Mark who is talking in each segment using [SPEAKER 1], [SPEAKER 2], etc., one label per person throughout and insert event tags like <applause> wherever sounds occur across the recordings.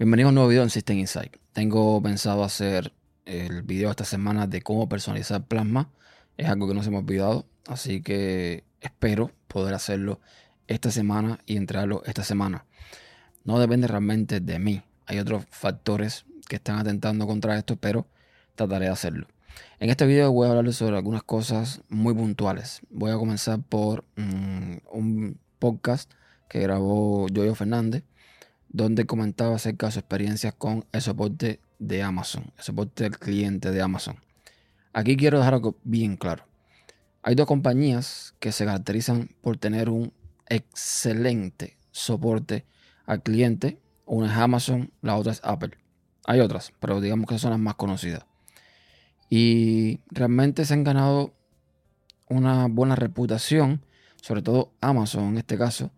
[SPEAKER 1] Bienvenido a un nuevo video en System Insight. Tengo pensado hacer el video esta semana de cómo personalizar Plasma. Es algo que nos hemos olvidado, así que espero poder hacerlo esta semana y entregarlo esta semana. No depende realmente de mí. Hay otros factores que están atentando contra esto, pero trataré de hacerlo. En este video voy a hablarles sobre algunas cosas muy puntuales. Voy a comenzar por mm, un podcast que grabó Joyo Fernández donde comentaba acerca de su experiencia con el soporte de Amazon, el soporte del cliente de Amazon. Aquí quiero dejar algo bien claro. Hay dos compañías que se caracterizan por tener un excelente soporte al cliente. Una es Amazon, la otra es Apple. Hay otras, pero digamos que son las más conocidas. Y realmente se han ganado una buena reputación, sobre todo Amazon en este caso,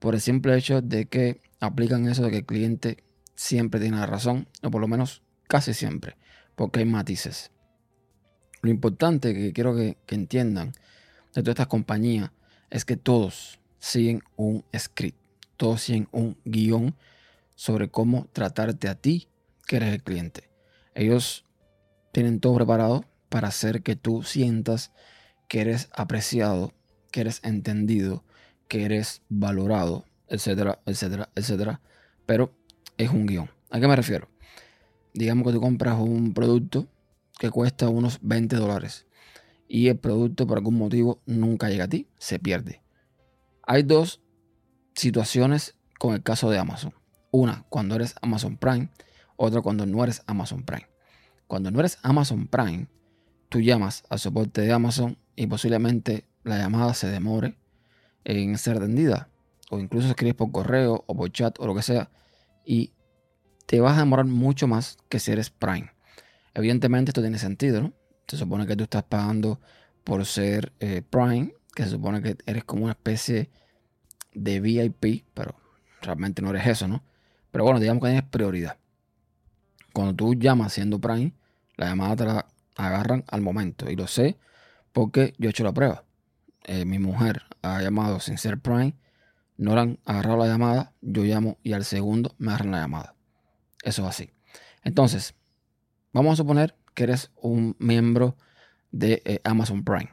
[SPEAKER 1] por el simple hecho de que aplican eso de que el cliente siempre tiene la razón, o por lo menos casi siempre, porque hay matices. Lo importante que quiero que, entiendan de todas estas compañías es que todos siguen un script, todos siguen un guion sobre cómo tratarte a ti, que eres el cliente. Ellos tienen todo preparado para hacer que tú sientas que eres apreciado, que eres entendido, que eres valorado, etcétera, etcétera, etcétera. Pero es un guion. ¿A qué me refiero? Digamos que tú compras un producto que cuesta unos 20 dólares y el producto por algún motivo nunca llega a ti, se pierde. Hay dos situaciones con el caso de Amazon. Una cuando eres Amazon Prime, otra cuando no eres Amazon Prime. Cuando no eres Amazon Prime, tú llamas al soporte de Amazon y posiblemente la llamada se demore en ser atendida. O incluso escribes por correo o por chat o lo que sea. Y te vas a demorar mucho más que si eres Prime. Evidentemente esto tiene sentido, ¿no? Se supone que tú estás pagando por ser eh, Prime, que se supone que eres como una especie de VIP, pero realmente no eres eso, ¿no? Pero bueno, digamos que tienes prioridad. Cuando tú llamas siendo Prime, la llamada te la agarran al momento. Y lo sé porque yo he hecho la prueba. Eh, mi mujer ha llamado sin ser Prime, no le han agarrado la llamada, yo llamo y al segundo me agarran la llamada. Eso es así. Entonces, vamos a suponer que eres un miembro de eh, Amazon Prime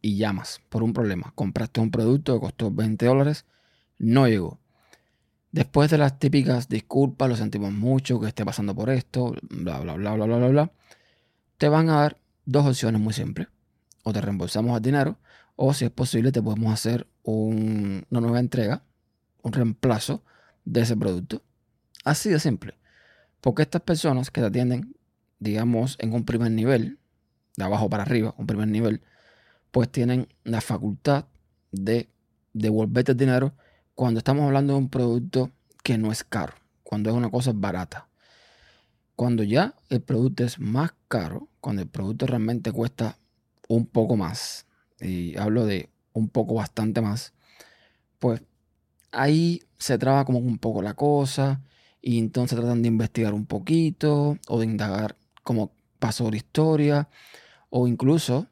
[SPEAKER 1] y llamas por un problema. Compraste un producto que costó 20 dólares, no llegó. Después de las típicas disculpas, lo sentimos mucho, que esté pasando por esto, bla, bla, bla, bla, bla, bla, bla, te van a dar dos opciones muy simples. O te reembolsamos el dinero o si es posible, te podemos hacer una nueva entrega, un reemplazo de ese producto. Así de simple. Porque estas personas que te atienden, digamos, en un primer nivel, de abajo para arriba, un primer nivel, pues tienen la facultad de devolverte el dinero cuando estamos hablando de un producto que no es caro, cuando es una cosa barata. Cuando ya el producto es más caro, cuando el producto realmente cuesta un poco más, y hablo de un poco bastante más, pues ahí se traba como un poco la cosa y entonces tratan de investigar un poquito o de indagar cómo pasó la historia o incluso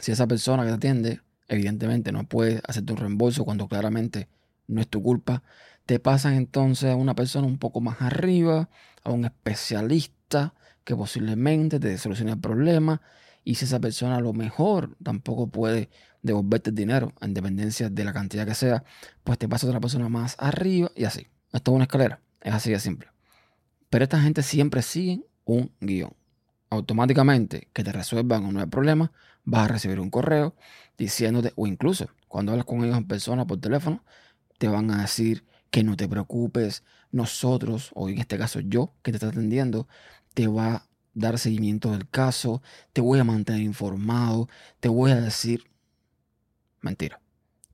[SPEAKER 1] si esa persona que te atiende evidentemente no puede hacerte un reembolso cuando claramente no es tu culpa, te pasan entonces a una persona un poco más arriba, a un especialista que posiblemente te solucione el problema y si esa persona a lo mejor tampoco puede devolverte el dinero, en dependencia de la cantidad que sea, pues te pasa otra persona más arriba y así. Esto es una escalera, es así de simple. Pero esta gente siempre sigue un guion. Automáticamente que te resuelvan un nuevo problema, vas a recibir un correo diciéndote, o incluso cuando hablas con ellos en persona por teléfono, te van a decir que no te preocupes, nosotros, o en este caso yo que te está atendiendo, te va dar seguimiento del caso, te voy a mantener informado, te voy a decir... Mentira.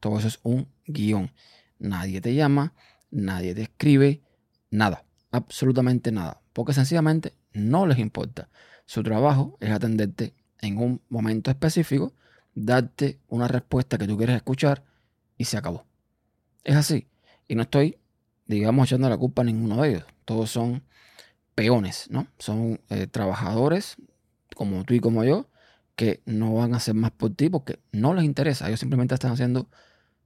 [SPEAKER 1] Todo eso es un guion. Nadie te llama, nadie te escribe, nada, absolutamente nada, porque sencillamente no les importa. Su trabajo es atenderte en un momento específico, darte una respuesta que tú quieres escuchar y se acabó. Es así. Y no estoy, digamos, echando la culpa a ninguno de ellos. Todos son peones, ¿no? Son eh, trabajadores como tú y como yo que no van a hacer más por ti porque no les interesa. Ellos simplemente están haciendo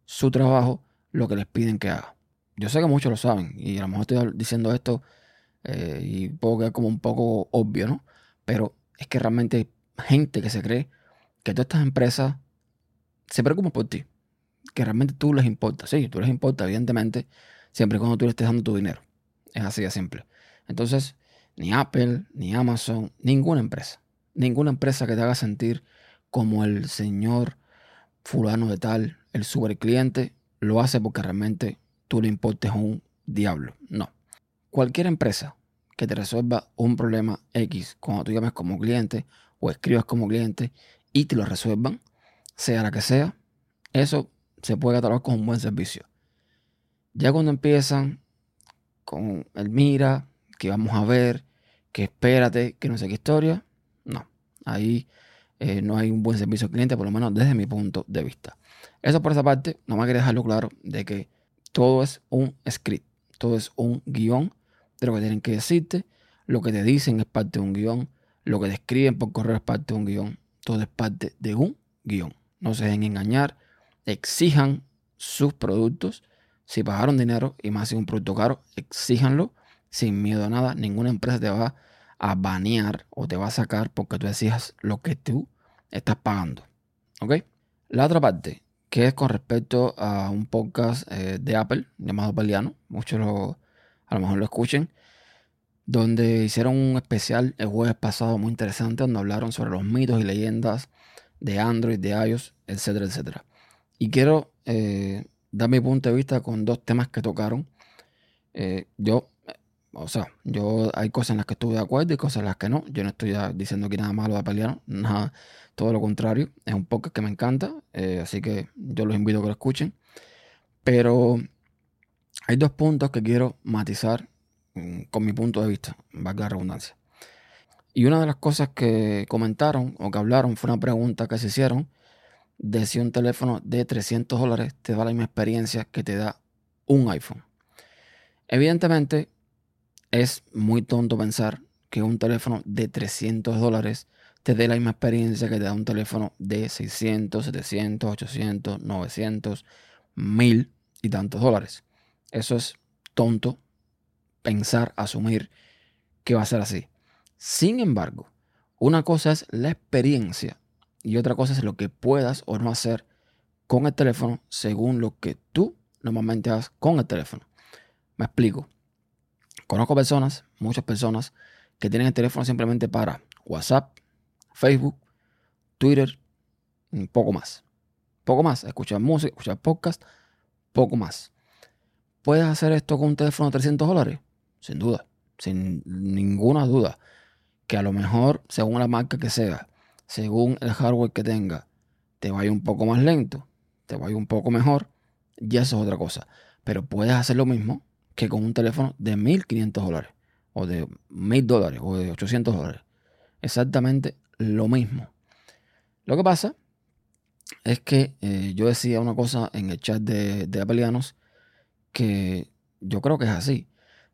[SPEAKER 1] su trabajo, lo que les piden que haga. yo sé que muchos lo saben y a lo mejor estoy diciendo esto eh, y puedo quedar como un poco obvio, ¿no? Pero es que realmente hay gente que se cree que todas estas empresas se preocupan por ti, que realmente tú les importa. Sí, tú les importa, evidentemente, siempre y cuando tú le estés dando tu dinero. Es así de simple. Entonces, ni Apple, ni Amazon, ninguna empresa, ninguna empresa que te haga sentir como el señor fulano de tal, el super cliente, lo hace porque realmente tú le importes un diablo. No. Cualquier empresa que te resuelva un problema X cuando tú llames como cliente o escribas como cliente y te lo resuelvan, sea la que sea, eso se puede catalogar como un buen servicio. Ya cuando empiezan con el mira, que vamos a ver, que espérate, que no sé qué historia, no. Ahí eh, no hay un buen servicio al cliente, por lo menos desde mi punto de vista. Eso por esa parte, nomás quería dejarlo claro de que todo es un script, todo es un guion de lo que tienen que decirte, lo que te dicen es parte de un guion, lo que te escriben por correo es parte de un guion, todo es parte de un guion. No se dejen engañar, exijan sus productos. Si pagaron dinero y más si un producto caro, exíjanlo sin miedo a nada. Ninguna empresa te va a banear o te va a sacar porque tú exijas lo que tú estás pagando. ¿Ok? La otra parte, que es con respecto a un podcast eh, de Apple llamado Peliano, muchos a lo mejor lo escuchen, donde hicieron un especial el jueves pasado muy interesante, donde hablaron sobre los mitos y leyendas de Android, de iOS, etcétera, etcétera. Y quiero eh, dar mi punto de vista con dos temas que tocaron. Eh, yo, o sea, yo hay cosas en las que estuve de acuerdo y cosas en las que no. Yo no estoy diciendo que nada malo de pelear, nada, todo lo contrario. Es un podcast que me encanta, eh, así que yo los invito a que lo escuchen. Pero hay dos puntos que quiero matizar mm, con mi punto de vista, valga la redundancia. Y una de las cosas que comentaron o que hablaron fue una pregunta que se hicieron de si un teléfono de 300 dólares te da la misma experiencia que te da un iPhone. Evidentemente, es muy tonto pensar que un teléfono de 300 dólares te dé la misma experiencia que te da un teléfono de 600, 700, 800, 900, 1000 y tantos dólares. Eso es tonto pensar, asumir que va a ser así. Sin embargo, una cosa es la experiencia y otra cosa es lo que puedas o no hacer con el teléfono según lo que tú normalmente haces con el teléfono. Me explico. Conozco personas, muchas personas, que tienen el teléfono simplemente para WhatsApp, Facebook, Twitter, poco más. Poco más. Escuchar música, escuchar podcast, poco más. ¿Puedes hacer esto con un teléfono de 300 dólares? Sin duda, sin ninguna duda que a lo mejor, según la marca que sea, según el hardware que tenga, te vaya un poco más lento, te vaya un poco mejor, ya eso es otra cosa. Pero puedes hacer lo mismo que con un teléfono de 1500 dólares, o de 1000 dólares, o de 800 dólares. Exactamente lo mismo. Lo que pasa es que eh, yo decía una cosa en el chat de, de Apelianos que yo creo que es así.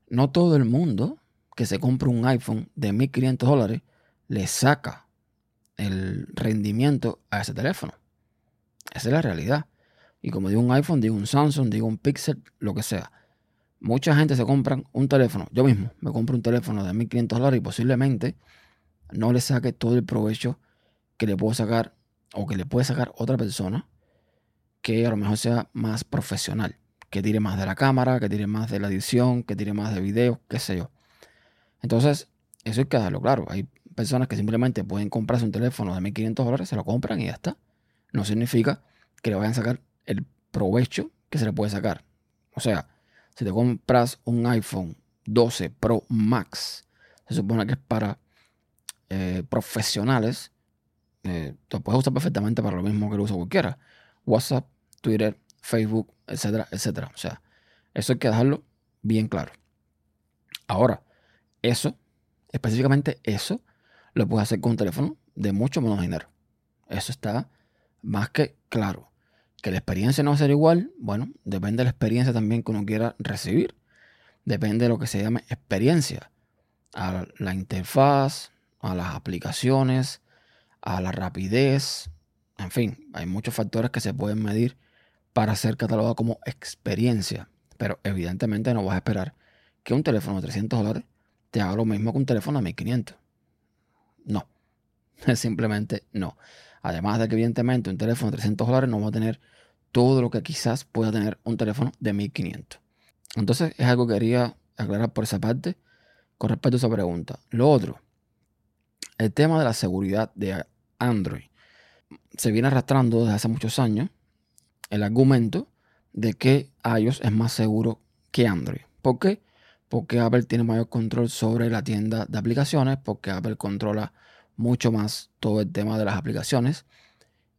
[SPEAKER 1] No todo el mundo que se compra un iPhone de 1.500 dólares le saca el rendimiento a ese teléfono. Esa es la realidad. Y como digo un iPhone, digo un Samsung, digo un Pixel, lo que sea. Mucha gente se compra un teléfono. Yo mismo me compro un teléfono de 1.500 dólares y posiblemente no le saque todo el provecho que le puedo sacar o que le puede sacar otra persona que a lo mejor sea más profesional. Que tire más de la cámara, que tire más de la edición, que tire más de video, qué sé yo. Entonces, eso hay que darlo claro. Hay personas que simplemente pueden comprarse un teléfono de 1.500 dólares, se lo compran y ya está. No significa que le vayan a sacar el provecho que se le puede sacar. O sea, si te compras un iPhone 12 Pro Max, se supone que es para eh, profesionales, eh, lo puedes usar perfectamente para lo mismo que lo usa cualquiera. WhatsApp, Twitter, Facebook, etcétera, etcétera. O sea, eso hay que dejarlo bien claro. Ahora, eso, específicamente eso, lo puedes hacer con un teléfono de mucho menos dinero. Eso está más que claro. Que la experiencia no va a ser igual, bueno, depende de la experiencia también que uno quiera recibir. Depende de lo que se llame experiencia. A la interfaz, a las aplicaciones, a la rapidez. En fin, hay muchos factores que se pueden medir para ser catalogado como experiencia. Pero evidentemente no vas a esperar que un teléfono de 300 dólares te haga lo mismo que un teléfono de 1500. No. <laughs> Simplemente no. Además de que evidentemente un teléfono de 300 dólares no va a tener todo lo que quizás pueda tener un teléfono de 1500. Entonces es algo que quería aclarar por esa parte con respecto a esa pregunta. Lo otro, el tema de la seguridad de Android. Se viene arrastrando desde hace muchos años el argumento de que iOS es más seguro que Android. ¿Por qué? Porque Apple tiene mayor control sobre la tienda de aplicaciones, porque Apple controla mucho más todo el tema de las aplicaciones.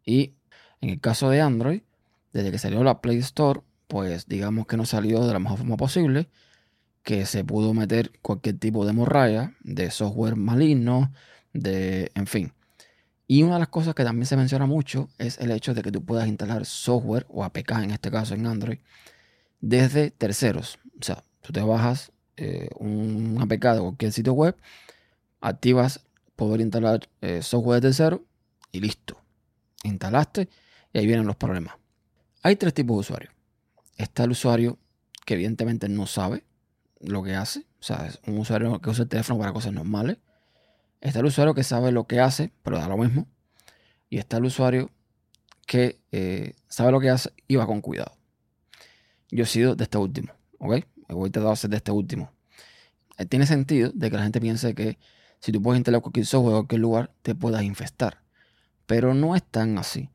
[SPEAKER 1] Y en el caso de Android, desde que salió la Play Store, pues digamos que no salió de la mejor forma posible, que se pudo meter cualquier tipo de morralla, de software maligno, de, en fin. Y una de las cosas que también se menciona mucho es el hecho de que tú puedas instalar software o APK, en este caso en Android, desde terceros. O sea, tú te bajas eh, un APK de cualquier sitio web, activas poder instalar eh, software de tercero y listo. Instalaste y ahí vienen los problemas. Hay tres tipos de usuarios. Está el usuario que evidentemente no sabe lo que hace. O sea, es un usuario que usa el teléfono para cosas normales. Está el usuario que sabe lo que hace, pero da lo mismo. Y está el usuario que eh, sabe lo que hace y va con cuidado. Yo he sido de este último, ¿ok? Voy a tratar de ser de este último. Eh, tiene sentido de que la gente piense que si tú puedes instalar cualquier software en cualquier lugar, te puedas infestar. Pero no es tan así.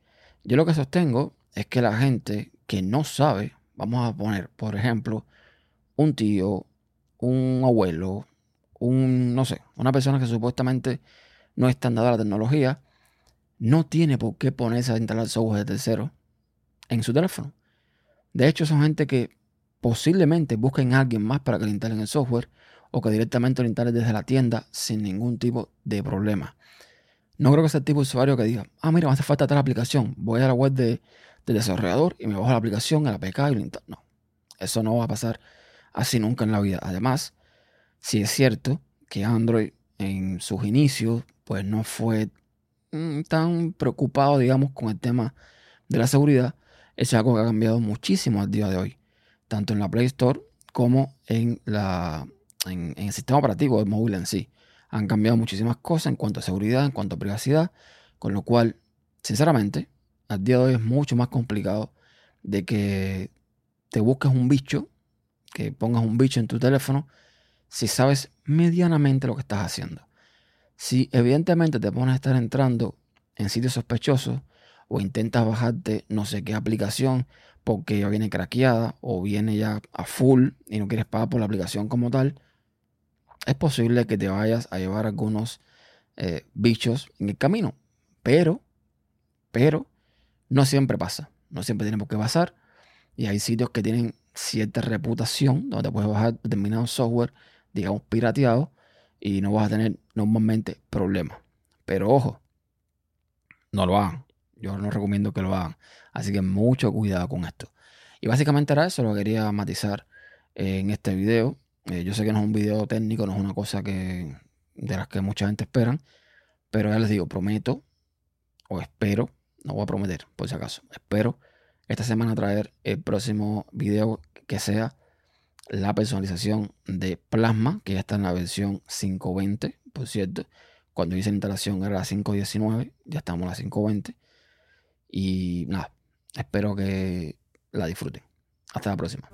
[SPEAKER 1] Yo lo que sostengo es que la gente que no sabe, vamos a poner, por ejemplo, un tío, un abuelo, un, no sé, una persona que supuestamente no es tan dada a la tecnología, no tiene por qué ponerse a instalar software de tercero en su teléfono. De hecho, son gente que posiblemente busquen a alguien más para que le instalen el software o que directamente lo instalen desde la tienda sin ningún tipo de problema. No creo que sea el tipo de usuario que diga, ah, mira, me hace falta tal aplicación, voy a la web de, del desarrollador y me bajo la aplicación, a la APK y lo instalo. No, eso no va a pasar así nunca en la vida. Además, si es cierto que Android en sus inicios pues no fue mm, tan preocupado, digamos, con el tema de la seguridad. Es algo que ha cambiado muchísimo al día de hoy, tanto en la Play Store como en, la, en, el sistema operativo del móvil en sí. Han cambiado muchísimas cosas en cuanto a seguridad, en cuanto a privacidad, con lo cual, sinceramente, al día de hoy es mucho más complicado de que te busques un bicho, que pongas un bicho en tu teléfono si sabes medianamente lo que estás haciendo. Si evidentemente te pones a estar entrando en sitios sospechosos o intentas bajarte no sé qué aplicación porque ya viene craqueada o viene ya a full y no quieres pagar por la aplicación como tal, es posible que te vayas a llevar algunos eh, bichos en el camino. Pero, pero, no siempre pasa. No siempre tiene por qué pasar. Y hay sitios que tienen cierta reputación donde puedes bajar determinado software digamos, pirateado y no vas a tener normalmente problemas. Pero ojo, no lo hagan. Yo no recomiendo que lo hagan. Así que mucho cuidado con esto. Y básicamente era eso, lo quería matizar en este video. Eh, yo sé que no es un video técnico, no es una cosa que de las que mucha gente esperan. Pero ya les digo, prometo o espero, no voy a prometer por si acaso, espero esta semana traer el próximo video que sea la personalización de Plasma, que ya está en la versión 520, por cierto. Cuando hice la instalación era la 519, ya estamos en la 520. Y nada, espero que la disfruten. Hasta la próxima.